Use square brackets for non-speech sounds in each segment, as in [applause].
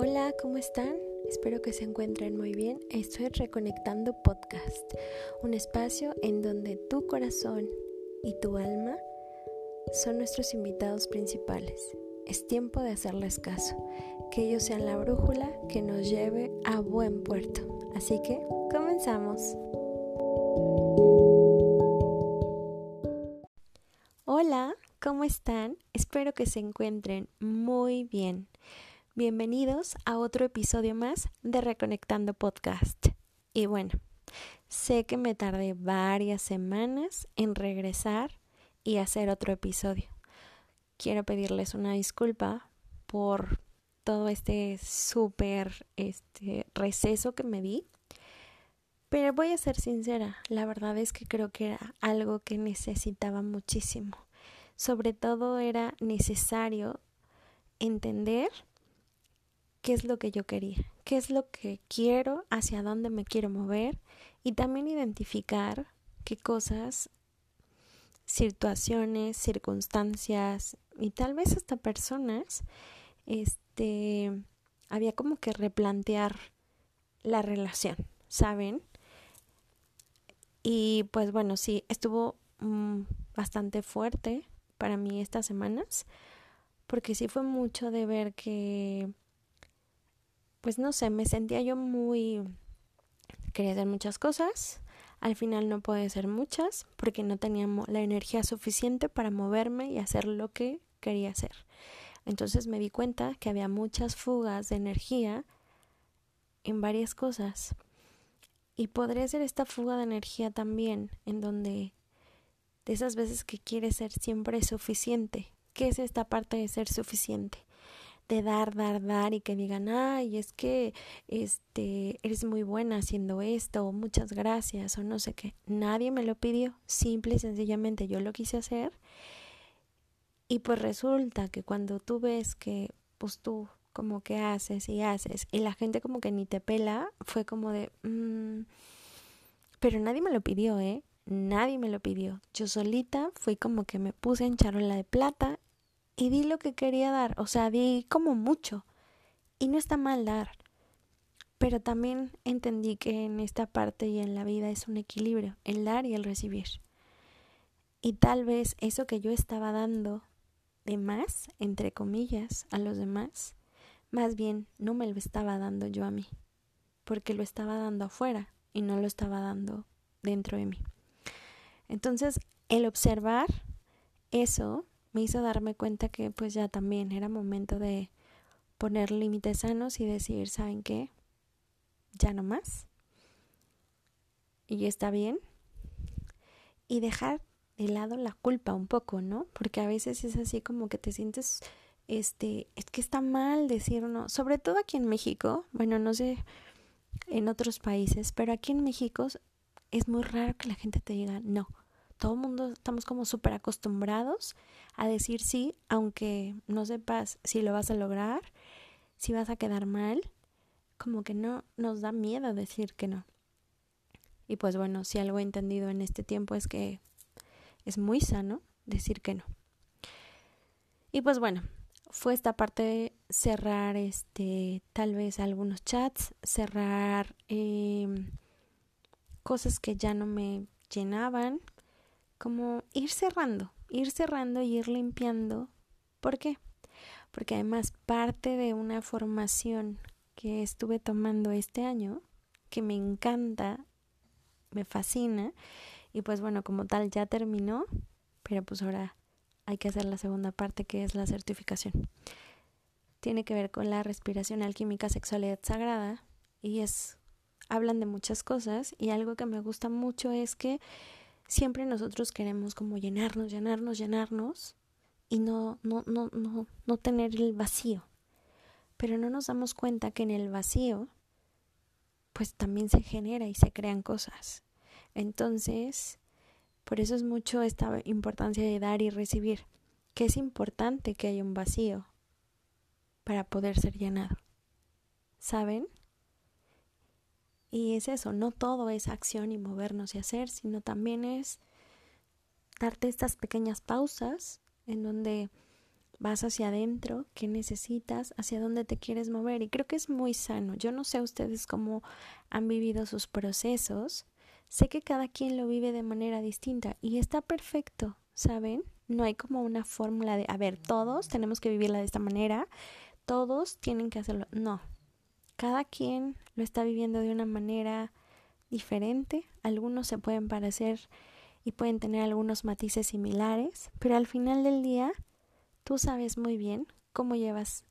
Hola, ¿cómo están? Espero que se encuentren muy bien. Estoy Reconectando Podcast, un espacio en donde tu corazón y tu alma son nuestros invitados principales. Es tiempo de hacerles caso, que ellos sean la brújula que nos lleve a buen puerto. Así que, comenzamos. Hola, ¿cómo están? Espero que se encuentren muy bien. Bienvenidos a otro episodio más de Reconectando Podcast. Y bueno, sé que me tardé varias semanas en regresar y hacer otro episodio. Quiero pedirles una disculpa por todo este súper este, receso que me di. Pero voy a ser sincera, la verdad es que creo que era algo que necesitaba muchísimo. Sobre todo era necesario entender qué es lo que yo quería, qué es lo que quiero, hacia dónde me quiero mover y también identificar qué cosas, situaciones, circunstancias y tal vez hasta personas, este, había como que replantear la relación, ¿saben? Y pues bueno, sí, estuvo mm, bastante fuerte para mí estas semanas, porque sí fue mucho de ver que pues no sé, me sentía yo muy... Quería hacer muchas cosas, al final no pude hacer muchas porque no tenía la energía suficiente para moverme y hacer lo que quería hacer. Entonces me di cuenta que había muchas fugas de energía en varias cosas. Y podría ser esta fuga de energía también, en donde de esas veces que quieres ser siempre suficiente. ¿Qué es esta parte de ser suficiente? De dar, dar, dar y que digan, ay, es que este, eres muy buena haciendo esto, o muchas gracias, o no sé qué. Nadie me lo pidió, simple y sencillamente yo lo quise hacer. Y pues resulta que cuando tú ves que, pues tú como que haces y haces, y la gente como que ni te pela, fue como de, mmm, pero nadie me lo pidió, ¿eh? Nadie me lo pidió. Yo solita fui como que me puse en charola de plata y di lo que quería dar, o sea, di como mucho. Y no está mal dar. Pero también entendí que en esta parte y en la vida es un equilibrio, el dar y el recibir. Y tal vez eso que yo estaba dando de más, entre comillas, a los demás, más bien no me lo estaba dando yo a mí, porque lo estaba dando afuera y no lo estaba dando dentro de mí. Entonces, el observar eso me hizo darme cuenta que pues ya también era momento de poner límites sanos y decir, ¿saben qué? Ya no más. Y está bien. Y dejar de lado la culpa un poco, ¿no? Porque a veces es así como que te sientes, este, es que está mal decir no, sobre todo aquí en México, bueno, no sé en otros países, pero aquí en México es muy raro que la gente te diga no todo el mundo estamos como súper acostumbrados a decir sí, aunque no sepas si lo vas a lograr, si vas a quedar mal, como que no nos da miedo decir que no. Y pues bueno, si algo he entendido en este tiempo es que es muy sano decir que no. Y pues bueno, fue esta parte de cerrar este tal vez algunos chats, cerrar em, cosas que ya no me llenaban, como ir cerrando, ir cerrando y ir limpiando. ¿Por qué? Porque además parte de una formación que estuve tomando este año, que me encanta, me fascina, y pues bueno, como tal ya terminó, pero pues ahora hay que hacer la segunda parte que es la certificación. Tiene que ver con la respiración alquímica sexualidad sagrada y es hablan de muchas cosas y algo que me gusta mucho es que siempre nosotros queremos como llenarnos, llenarnos, llenarnos y no, no, no, no, no tener el vacío. Pero no nos damos cuenta que en el vacío, pues también se genera y se crean cosas. Entonces, por eso es mucho esta importancia de dar y recibir, que es importante que haya un vacío para poder ser llenado. ¿Saben? Y es eso, no todo es acción y movernos y hacer, sino también es darte estas pequeñas pausas en donde vas hacia adentro, qué necesitas, hacia dónde te quieres mover. Y creo que es muy sano. Yo no sé ustedes cómo han vivido sus procesos. Sé que cada quien lo vive de manera distinta y está perfecto, ¿saben? No hay como una fórmula de, a ver, todos tenemos que vivirla de esta manera, todos tienen que hacerlo. No, cada quien lo está viviendo de una manera diferente. Algunos se pueden parecer y pueden tener algunos matices similares, pero al final del día Tú sabes muy bien cómo llevas,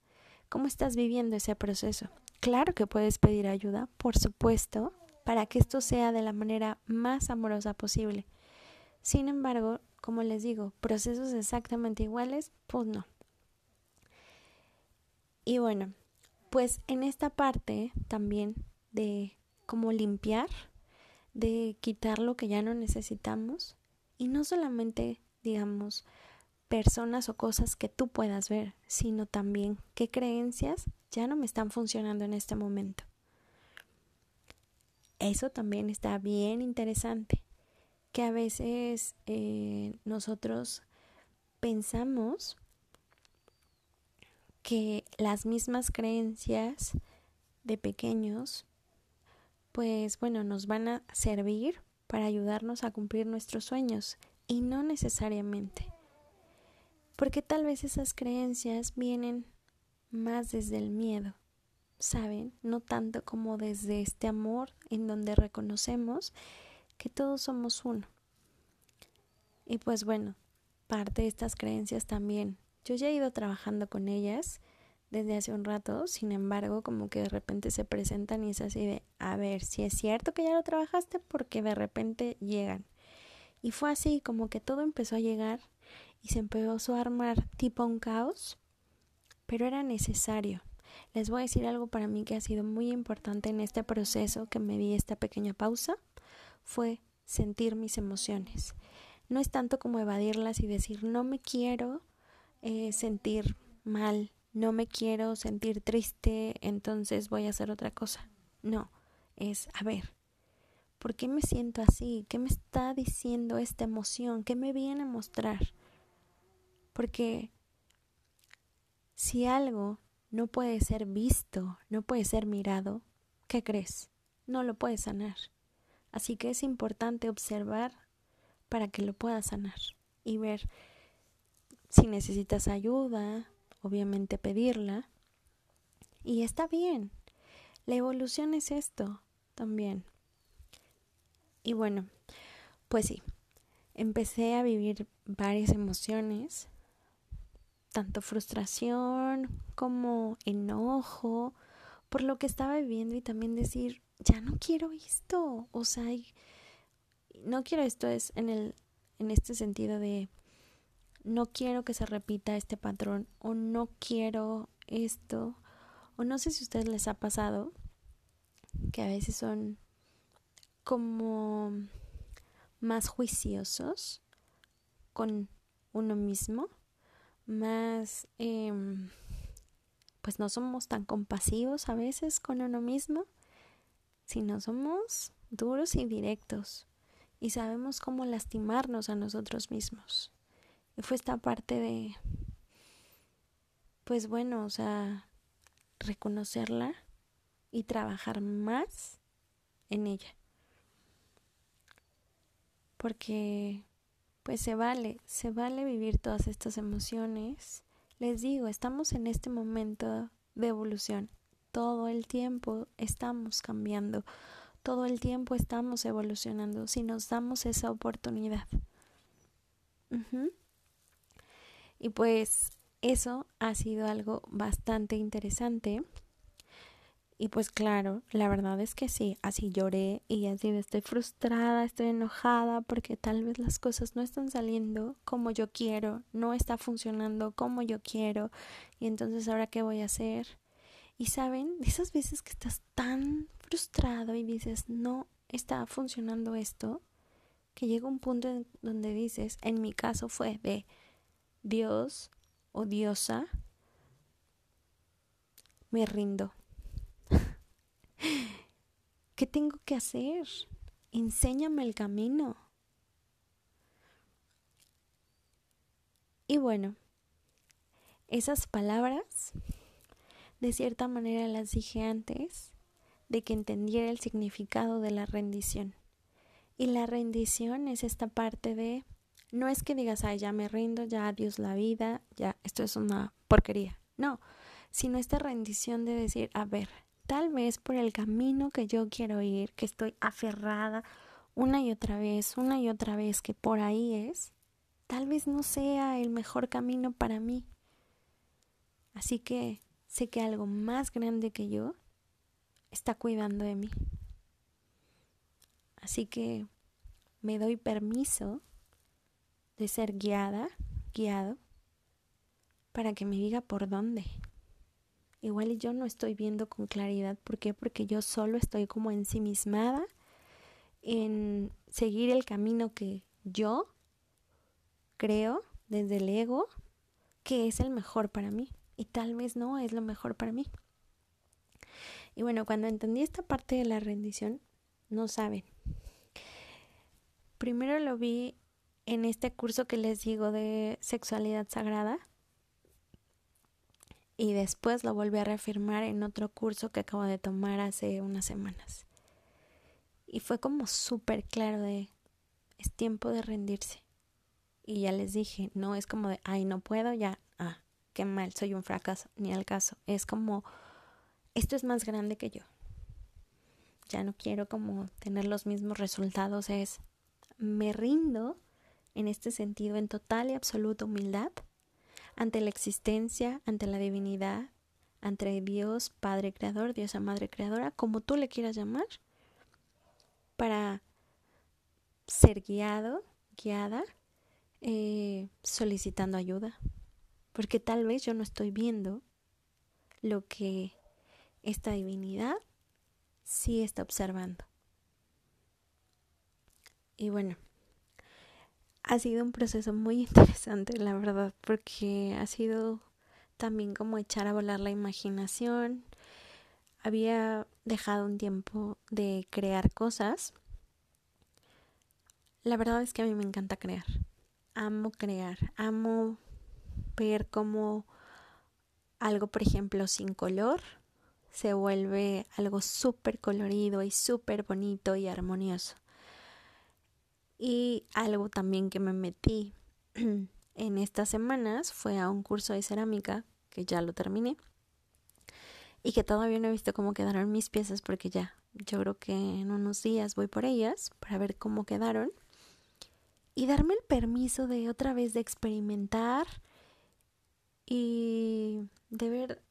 cómo estás viviendo ese proceso. Claro que puedes pedir ayuda, por supuesto, para que esto sea de la manera más amorosa posible. Sin embargo, como les digo, procesos exactamente iguales, pues no. Y bueno, pues en esta parte también de cómo limpiar, de quitar lo que ya no necesitamos y no solamente, digamos, personas o cosas que tú puedas ver, sino también qué creencias ya no me están funcionando en este momento. Eso también está bien interesante, que a veces eh, nosotros pensamos que las mismas creencias de pequeños, pues bueno, nos van a servir para ayudarnos a cumplir nuestros sueños y no necesariamente porque tal vez esas creencias vienen más desde el miedo, ¿saben? No tanto como desde este amor en donde reconocemos que todos somos uno. Y pues bueno, parte de estas creencias también. Yo ya he ido trabajando con ellas desde hace un rato, sin embargo, como que de repente se presentan y es así de, a ver, si es cierto que ya lo trabajaste, porque de repente llegan. Y fue así, como que todo empezó a llegar y se empezó a armar tipo un caos, pero era necesario. Les voy a decir algo para mí que ha sido muy importante en este proceso que me di esta pequeña pausa, fue sentir mis emociones. No es tanto como evadirlas y decir no me quiero eh, sentir mal, no me quiero sentir triste, entonces voy a hacer otra cosa. No, es a ver, ¿por qué me siento así? ¿Qué me está diciendo esta emoción? ¿Qué me viene a mostrar? Porque si algo no puede ser visto, no puede ser mirado, ¿qué crees? No lo puedes sanar. Así que es importante observar para que lo puedas sanar y ver si necesitas ayuda, obviamente pedirla. Y está bien. La evolución es esto también. Y bueno, pues sí, empecé a vivir varias emociones tanto frustración como enojo por lo que estaba viviendo y también decir, ya no quiero esto, o sea, no quiero esto es en el en este sentido de no quiero que se repita este patrón o no quiero esto o no sé si a ustedes les ha pasado que a veces son como más juiciosos con uno mismo más, em, pues no somos tan compasivos a veces con uno mismo, sino somos duros y directos y sabemos cómo lastimarnos a nosotros mismos. Fue esta parte de, pues bueno, o sea, reconocerla y trabajar más en ella. Porque pues se vale, se vale vivir todas estas emociones. Les digo, estamos en este momento de evolución. Todo el tiempo estamos cambiando, todo el tiempo estamos evolucionando si nos damos esa oportunidad. Y pues eso ha sido algo bastante interesante y pues claro, la verdad es que sí, así lloré y así estoy frustrada, estoy enojada porque tal vez las cosas no están saliendo como yo quiero, no está funcionando como yo quiero y entonces ahora qué voy a hacer. Y saben, de esas veces que estás tan frustrado y dices, no está funcionando esto, que llega un punto en donde dices, en mi caso fue de Dios o diosa, me rindo [laughs] ¿Qué tengo que hacer? Enséñame el camino. Y bueno, esas palabras, de cierta manera las dije antes de que entendiera el significado de la rendición. Y la rendición es esta parte de, no es que digas, ay, ya me rindo, ya adiós la vida, ya esto es una porquería. No, sino esta rendición de decir, a ver, tal vez por el camino que yo quiero ir, que estoy aferrada una y otra vez, una y otra vez, que por ahí es, tal vez no sea el mejor camino para mí. Así que sé que algo más grande que yo está cuidando de mí. Así que me doy permiso de ser guiada, guiado, para que me diga por dónde. Igual yo no estoy viendo con claridad. ¿Por qué? Porque yo solo estoy como ensimismada en seguir el camino que yo creo desde el ego que es el mejor para mí. Y tal vez no es lo mejor para mí. Y bueno, cuando entendí esta parte de la rendición, no saben. Primero lo vi en este curso que les digo de sexualidad sagrada y después lo volví a reafirmar en otro curso que acabo de tomar hace unas semanas. Y fue como súper claro de, es tiempo de rendirse. Y ya les dije, no es como de, ay, no puedo, ya, ah, qué mal, soy un fracaso, ni al caso. Es como, esto es más grande que yo. Ya no quiero como tener los mismos resultados, es, me rindo en este sentido en total y absoluta humildad ante la existencia, ante la divinidad, ante Dios Padre Creador, Diosa Madre Creadora, como tú le quieras llamar, para ser guiado, guiada, eh, solicitando ayuda, porque tal vez yo no estoy viendo lo que esta divinidad sí está observando. Y bueno, ha sido un proceso muy [laughs] interesante, la verdad, porque ha sido también como echar a volar la imaginación. Había dejado un tiempo de crear cosas. La verdad es que a mí me encanta crear. Amo crear, amo ver cómo algo, por ejemplo, sin color se vuelve algo súper colorido y súper bonito y armonioso. Y algo también que me metí [clears throat] en estas semanas fue a un curso de cerámica, que ya lo terminé, y que todavía no he visto cómo quedaron mis piezas porque ya, yo creo que en unos días voy por ellas para ver cómo quedaron y darme el permiso de otra vez de experimentar y de ver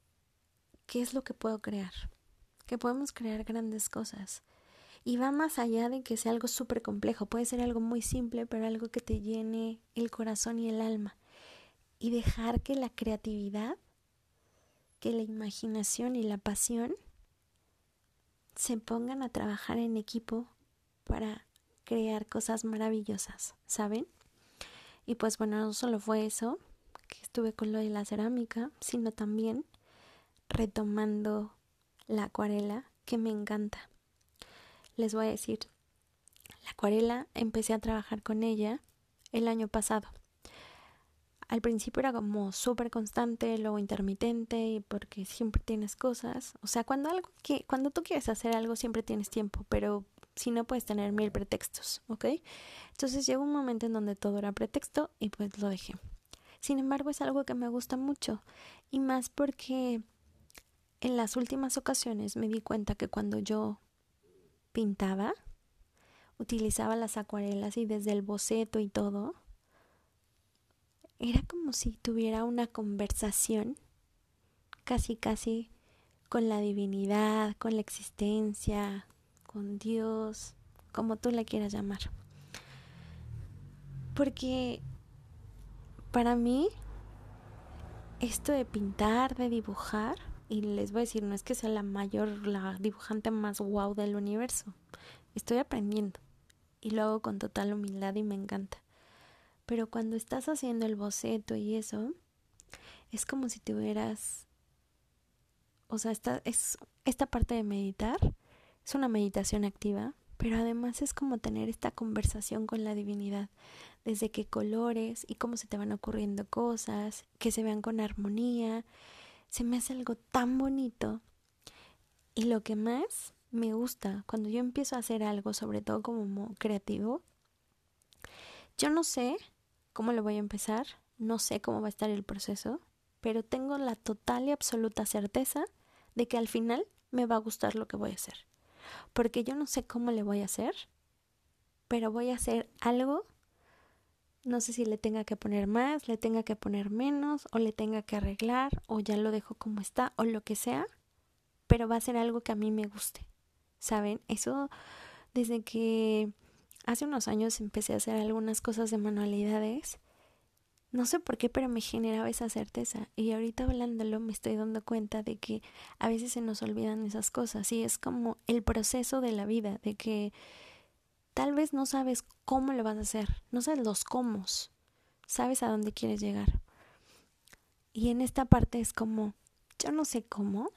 qué es lo que puedo crear, que podemos crear grandes cosas y va más allá de que sea algo súper complejo. Puede ser algo muy simple, pero algo que te llene el corazón y el alma. Y dejar que la creatividad, que la imaginación y la pasión se pongan a trabajar en equipo para crear cosas maravillosas, ¿saben? Y pues bueno, no solo fue eso, que estuve con lo de la cerámica, sino también retomando la acuarela, que me encanta les voy a decir, la acuarela empecé a trabajar con ella el año pasado. Al principio era como súper constante, luego intermitente, y porque siempre tienes cosas. O sea, cuando algo que, cuando tú quieres hacer algo siempre tienes tiempo, pero si no puedes tener mil pretextos, ¿ok? Entonces llegó un momento en donde todo era pretexto y pues lo dejé. Sin embargo, es algo que me gusta mucho y más porque en las últimas ocasiones me di cuenta que cuando yo pintaba, utilizaba las acuarelas y desde el boceto y todo, era como si tuviera una conversación casi casi con la divinidad, con la existencia, con Dios, como tú la quieras llamar. Porque para mí esto de pintar, de dibujar, y les voy a decir, no es que sea la mayor, la dibujante más wow del universo. Estoy aprendiendo y lo hago con total humildad y me encanta. Pero cuando estás haciendo el boceto y eso, es como si tuvieras, o sea, esta, es, esta parte de meditar es una meditación activa, pero además es como tener esta conversación con la divinidad, desde qué colores y cómo se te van ocurriendo cosas, que se vean con armonía. Se me hace algo tan bonito. Y lo que más me gusta cuando yo empiezo a hacer algo, sobre todo como creativo, yo no sé cómo lo voy a empezar, no sé cómo va a estar el proceso, pero tengo la total y absoluta certeza de que al final me va a gustar lo que voy a hacer. Porque yo no sé cómo le voy a hacer, pero voy a hacer algo. No sé si le tenga que poner más, le tenga que poner menos, o le tenga que arreglar, o ya lo dejo como está, o lo que sea, pero va a ser algo que a mí me guste. ¿Saben? Eso desde que hace unos años empecé a hacer algunas cosas de manualidades. No sé por qué, pero me generaba esa certeza. Y ahorita hablándolo me estoy dando cuenta de que a veces se nos olvidan esas cosas. Y es como el proceso de la vida, de que tal vez no sabes cómo lo vas a hacer, no sabes los cómo, sabes a dónde quieres llegar. Y en esta parte es como, yo no sé cómo,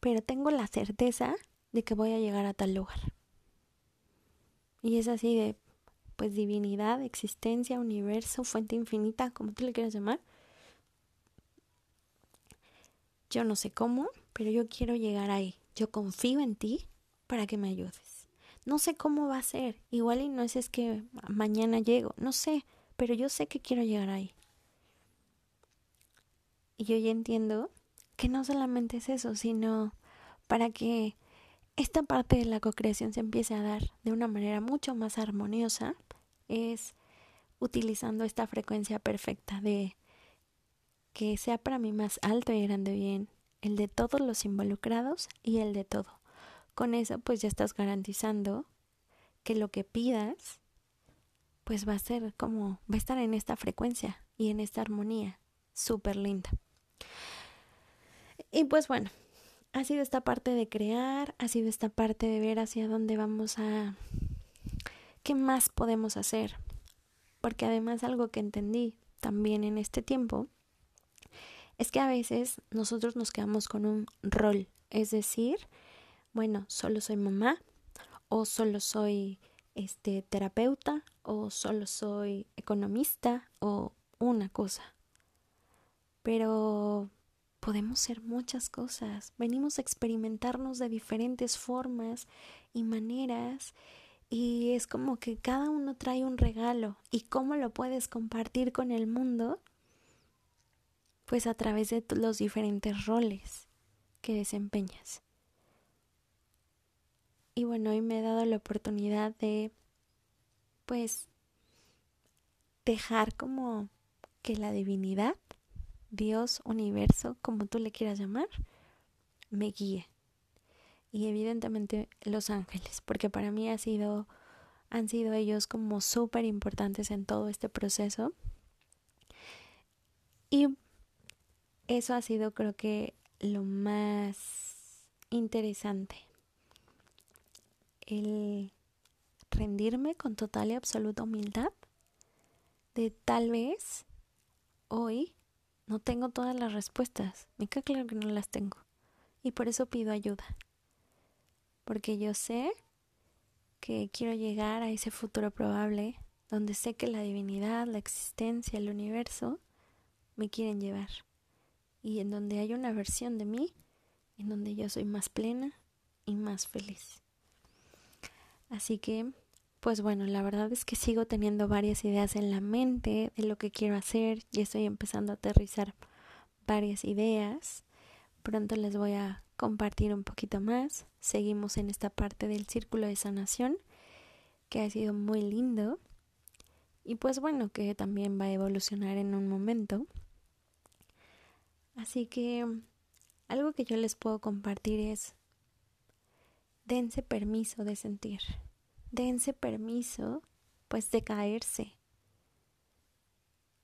pero tengo la certeza de que voy a llegar a tal lugar. Y es así de, pues, divinidad, existencia, universo, fuente infinita, como tú le quieras llamar. Yo no sé cómo, pero yo quiero llegar ahí. Yo confío en ti para que me ayudes. No sé cómo va a ser. Igual y no es, es que mañana llego. No sé, pero yo sé que quiero llegar ahí. Y yo ya entiendo que no solamente es eso, sino para que esta parte de la cocreación se empiece a dar de una manera mucho más armoniosa es utilizando esta frecuencia perfecta de que sea para mí más alto y grande bien el de todos los involucrados y el de todo. Con eso pues ya estás garantizando que lo que pidas pues va a ser como va a estar en esta frecuencia y en esta armonía súper linda. Y pues bueno, ha sido esta parte de crear, ha sido esta parte de ver hacia dónde vamos a... ¿Qué más podemos hacer? Porque además algo que entendí también en este tiempo es que a veces nosotros nos quedamos con un rol, es decir, bueno, solo soy mamá o solo soy este terapeuta o solo soy economista o una cosa. Pero podemos ser muchas cosas. Venimos a experimentarnos de diferentes formas y maneras y es como que cada uno trae un regalo y cómo lo puedes compartir con el mundo pues a través de los diferentes roles que desempeñas. Y bueno, hoy me he dado la oportunidad de pues dejar como que la divinidad Dios, universo, como tú le quieras llamar, me guíe. Y evidentemente los ángeles, porque para mí ha sido, han sido ellos como súper importantes en todo este proceso. Y eso ha sido creo que lo más interesante. El rendirme con total y absoluta humildad de tal vez hoy no tengo todas las respuestas. Me queda claro que no las tengo. Y por eso pido ayuda. Porque yo sé que quiero llegar a ese futuro probable donde sé que la divinidad, la existencia, el universo me quieren llevar. Y en donde hay una versión de mí en donde yo soy más plena y más feliz. Así que pues bueno, la verdad es que sigo teniendo varias ideas en la mente de lo que quiero hacer y estoy empezando a aterrizar varias ideas. Pronto les voy a compartir un poquito más. Seguimos en esta parte del círculo de sanación que ha sido muy lindo y pues bueno, que también va a evolucionar en un momento. Así que algo que yo les puedo compartir es dense permiso de sentir dense permiso pues de caerse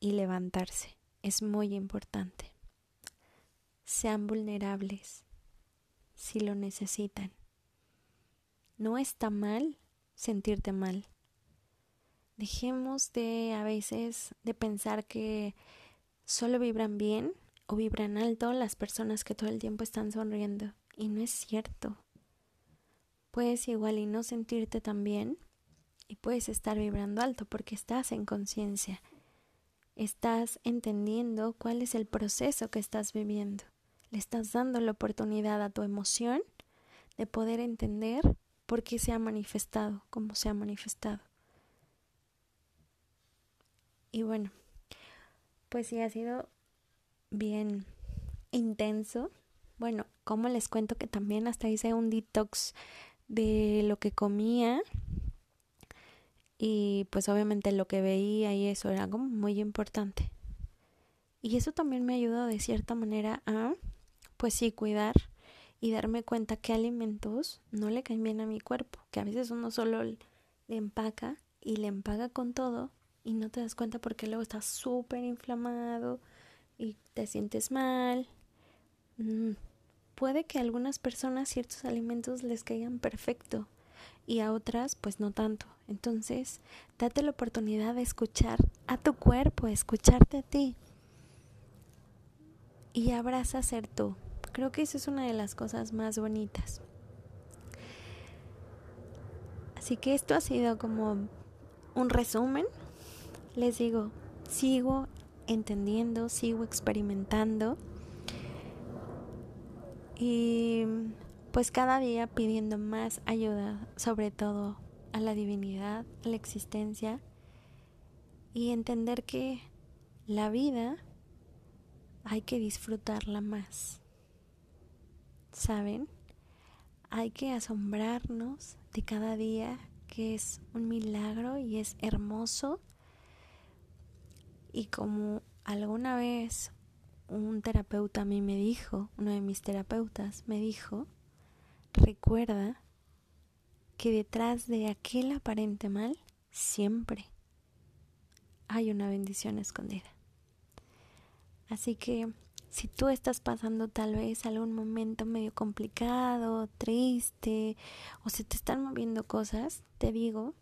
y levantarse. Es muy importante. Sean vulnerables si lo necesitan. No está mal sentirte mal. Dejemos de a veces de pensar que solo vibran bien o vibran alto las personas que todo el tiempo están sonriendo. Y no es cierto puedes igual y no sentirte tan bien y puedes estar vibrando alto porque estás en conciencia. Estás entendiendo cuál es el proceso que estás viviendo. Le estás dando la oportunidad a tu emoción de poder entender por qué se ha manifestado, cómo se ha manifestado. Y bueno, pues sí ha sido bien intenso. Bueno, como les cuento que también hasta hice un detox de lo que comía y pues obviamente lo que veía y eso era como muy importante. Y eso también me ayudó de cierta manera a pues sí cuidar y darme cuenta qué alimentos no le caen bien a mi cuerpo, que a veces uno solo le empaca y le empaca con todo y no te das cuenta porque luego estás súper inflamado y te sientes mal. Mm, puede que a algunas personas ciertos alimentos les caigan perfecto y a otras pues no tanto. Entonces, date la oportunidad de escuchar a tu cuerpo, escucharte a ti. Y abraza ser tú. Creo que eso es una de las cosas más bonitas. Así que esto ha sido como un resumen. Les digo, sigo entendiendo, sigo experimentando. Y pues cada día pidiendo más ayuda, sobre todo a la divinidad, a la existencia, y entender que la vida hay que disfrutarla más. ¿Saben? Hay que asombrarnos de cada día que es un milagro y es hermoso. Y como alguna vez un terapeuta a mí me dijo, uno de mis terapeutas me dijo, recuerda que detrás de aquel aparente mal siempre hay una bendición escondida. Así que si tú estás pasando tal vez algún momento medio complicado, triste, o se te están moviendo cosas, te digo,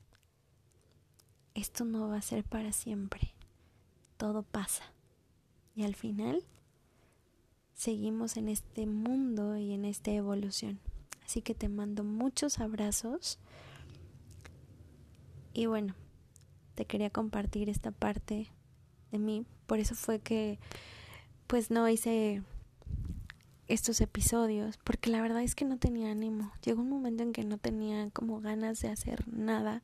esto no va a ser para siempre. Todo pasa. Y al final seguimos en este mundo y en esta evolución. Así que te mando muchos abrazos. Y bueno, te quería compartir esta parte de mí. Por eso fue que pues no hice estos episodios porque la verdad es que no tenía ánimo. Llegó un momento en que no tenía como ganas de hacer nada,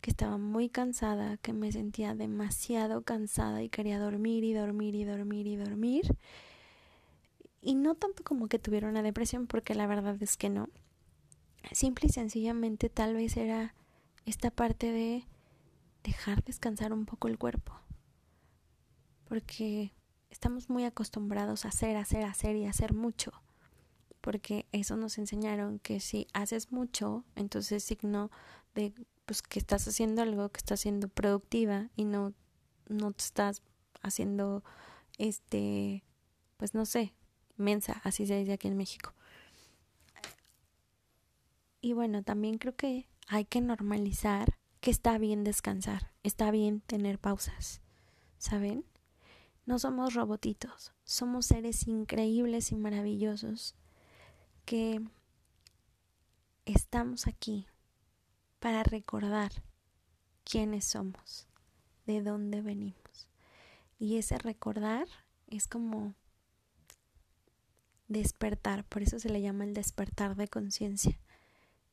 que estaba muy cansada, que me sentía demasiado cansada y quería dormir y dormir y dormir y dormir. Y no tanto como que tuviera una depresión porque la verdad es que no. Simple y sencillamente tal vez era esta parte de dejar descansar un poco el cuerpo. Porque estamos muy acostumbrados a hacer, hacer, hacer y hacer mucho. Porque eso nos enseñaron que si haces mucho, entonces es signo de pues que estás haciendo algo, que estás siendo productiva y no, no te estás haciendo este, pues no sé, mensa, así se dice aquí en México. Y bueno, también creo que hay que normalizar que está bien descansar, está bien tener pausas, ¿saben? No somos robotitos, somos seres increíbles y maravillosos que estamos aquí para recordar quiénes somos, de dónde venimos. Y ese recordar es como despertar, por eso se le llama el despertar de conciencia.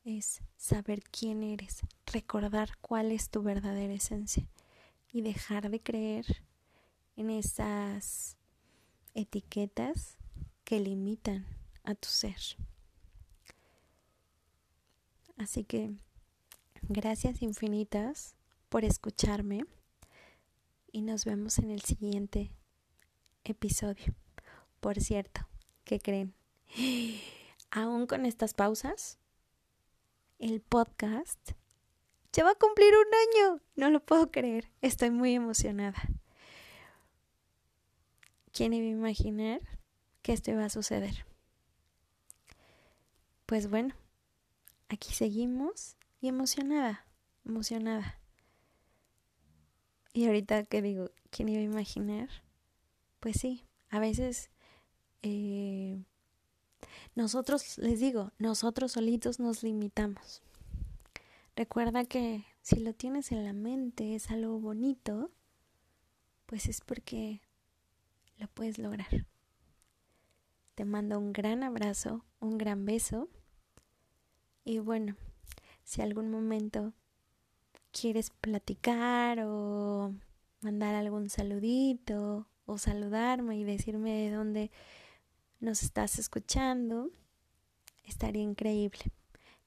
Es saber quién eres, recordar cuál es tu verdadera esencia y dejar de creer en esas etiquetas que limitan a tu ser. Así que gracias infinitas por escucharme y nos vemos en el siguiente episodio. Por cierto, ¿qué creen? [gasps] Aún con estas pausas, el podcast ya va a cumplir un año. No lo puedo creer. Estoy muy emocionada. ¿Quién iba a imaginar que esto iba a suceder? Pues bueno, aquí seguimos y emocionada, emocionada. Y ahorita que digo, ¿quién iba a imaginar? Pues sí, a veces eh, nosotros, les digo, nosotros solitos nos limitamos. Recuerda que si lo tienes en la mente, es algo bonito, pues es porque lo puedes lograr. Te mando un gran abrazo, un gran beso. Y bueno, si algún momento quieres platicar o mandar algún saludito o saludarme y decirme de dónde nos estás escuchando, estaría increíble.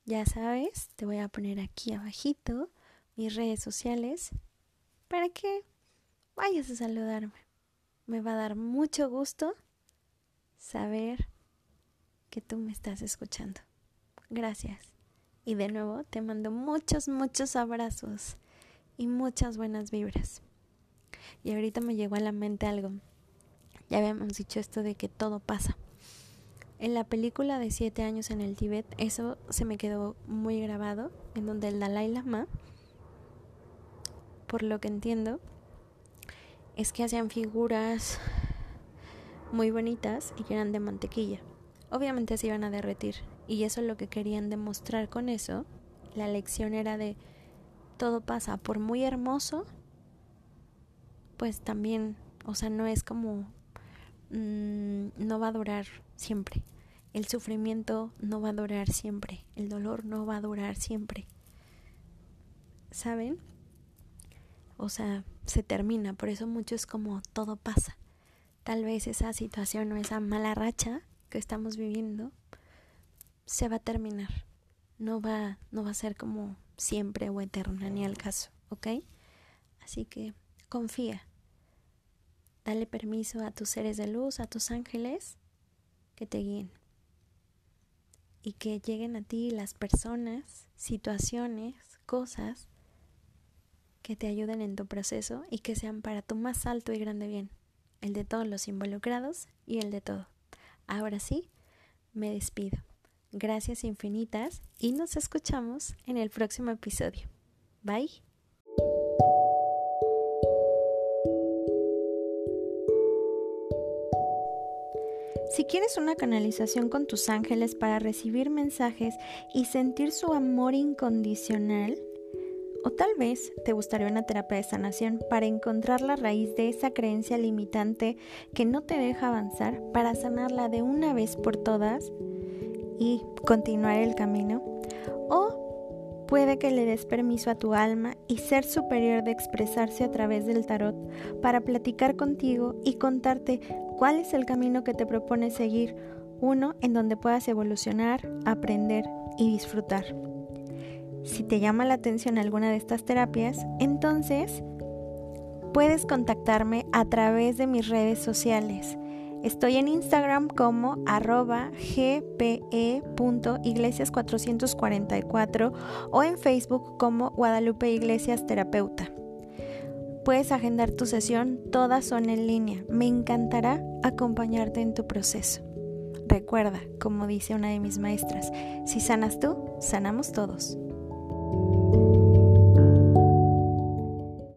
Ya sabes, te voy a poner aquí abajito mis redes sociales para que vayas a saludarme. Me va a dar mucho gusto saber que tú me estás escuchando. Gracias. Y de nuevo te mando muchos, muchos abrazos y muchas buenas vibras. Y ahorita me llegó a la mente algo. Ya habíamos dicho esto de que todo pasa. En la película de siete años en el Tíbet, eso se me quedó muy grabado, en donde el Dalai Lama por lo que entiendo, es que hacían figuras muy bonitas y que eran de mantequilla. Obviamente se iban a derretir y eso es lo que querían demostrar con eso. La lección era de todo pasa, por muy hermoso, pues también, o sea, no es como mm, no va a durar siempre. El sufrimiento no va a durar siempre, el dolor no va a durar siempre. ¿Saben? o sea, se termina, por eso mucho es como todo pasa. Tal vez esa situación o esa mala racha que estamos viviendo se va a terminar. No va, no va a ser como siempre o eterna ni al caso, ¿ok? Así que confía. Dale permiso a tus seres de luz, a tus ángeles, que te guíen. Y que lleguen a ti las personas, situaciones, cosas que te ayuden en tu proceso y que sean para tu más alto y grande bien, el de todos los involucrados y el de todo. Ahora sí, me despido. Gracias infinitas y nos escuchamos en el próximo episodio. Bye. Si quieres una canalización con tus ángeles para recibir mensajes y sentir su amor incondicional, o tal vez te gustaría una terapia de sanación para encontrar la raíz de esa creencia limitante que no te deja avanzar, para sanarla de una vez por todas y continuar el camino. O puede que le des permiso a tu alma y ser superior de expresarse a través del tarot para platicar contigo y contarte cuál es el camino que te propone seguir, uno en donde puedas evolucionar, aprender y disfrutar. Si te llama la atención alguna de estas terapias, entonces puedes contactarme a través de mis redes sociales. Estoy en Instagram como arroba gpe.iglesias444 o en Facebook como Guadalupe Iglesias Terapeuta. Puedes agendar tu sesión, todas son en línea. Me encantará acompañarte en tu proceso. Recuerda, como dice una de mis maestras, si sanas tú, sanamos todos.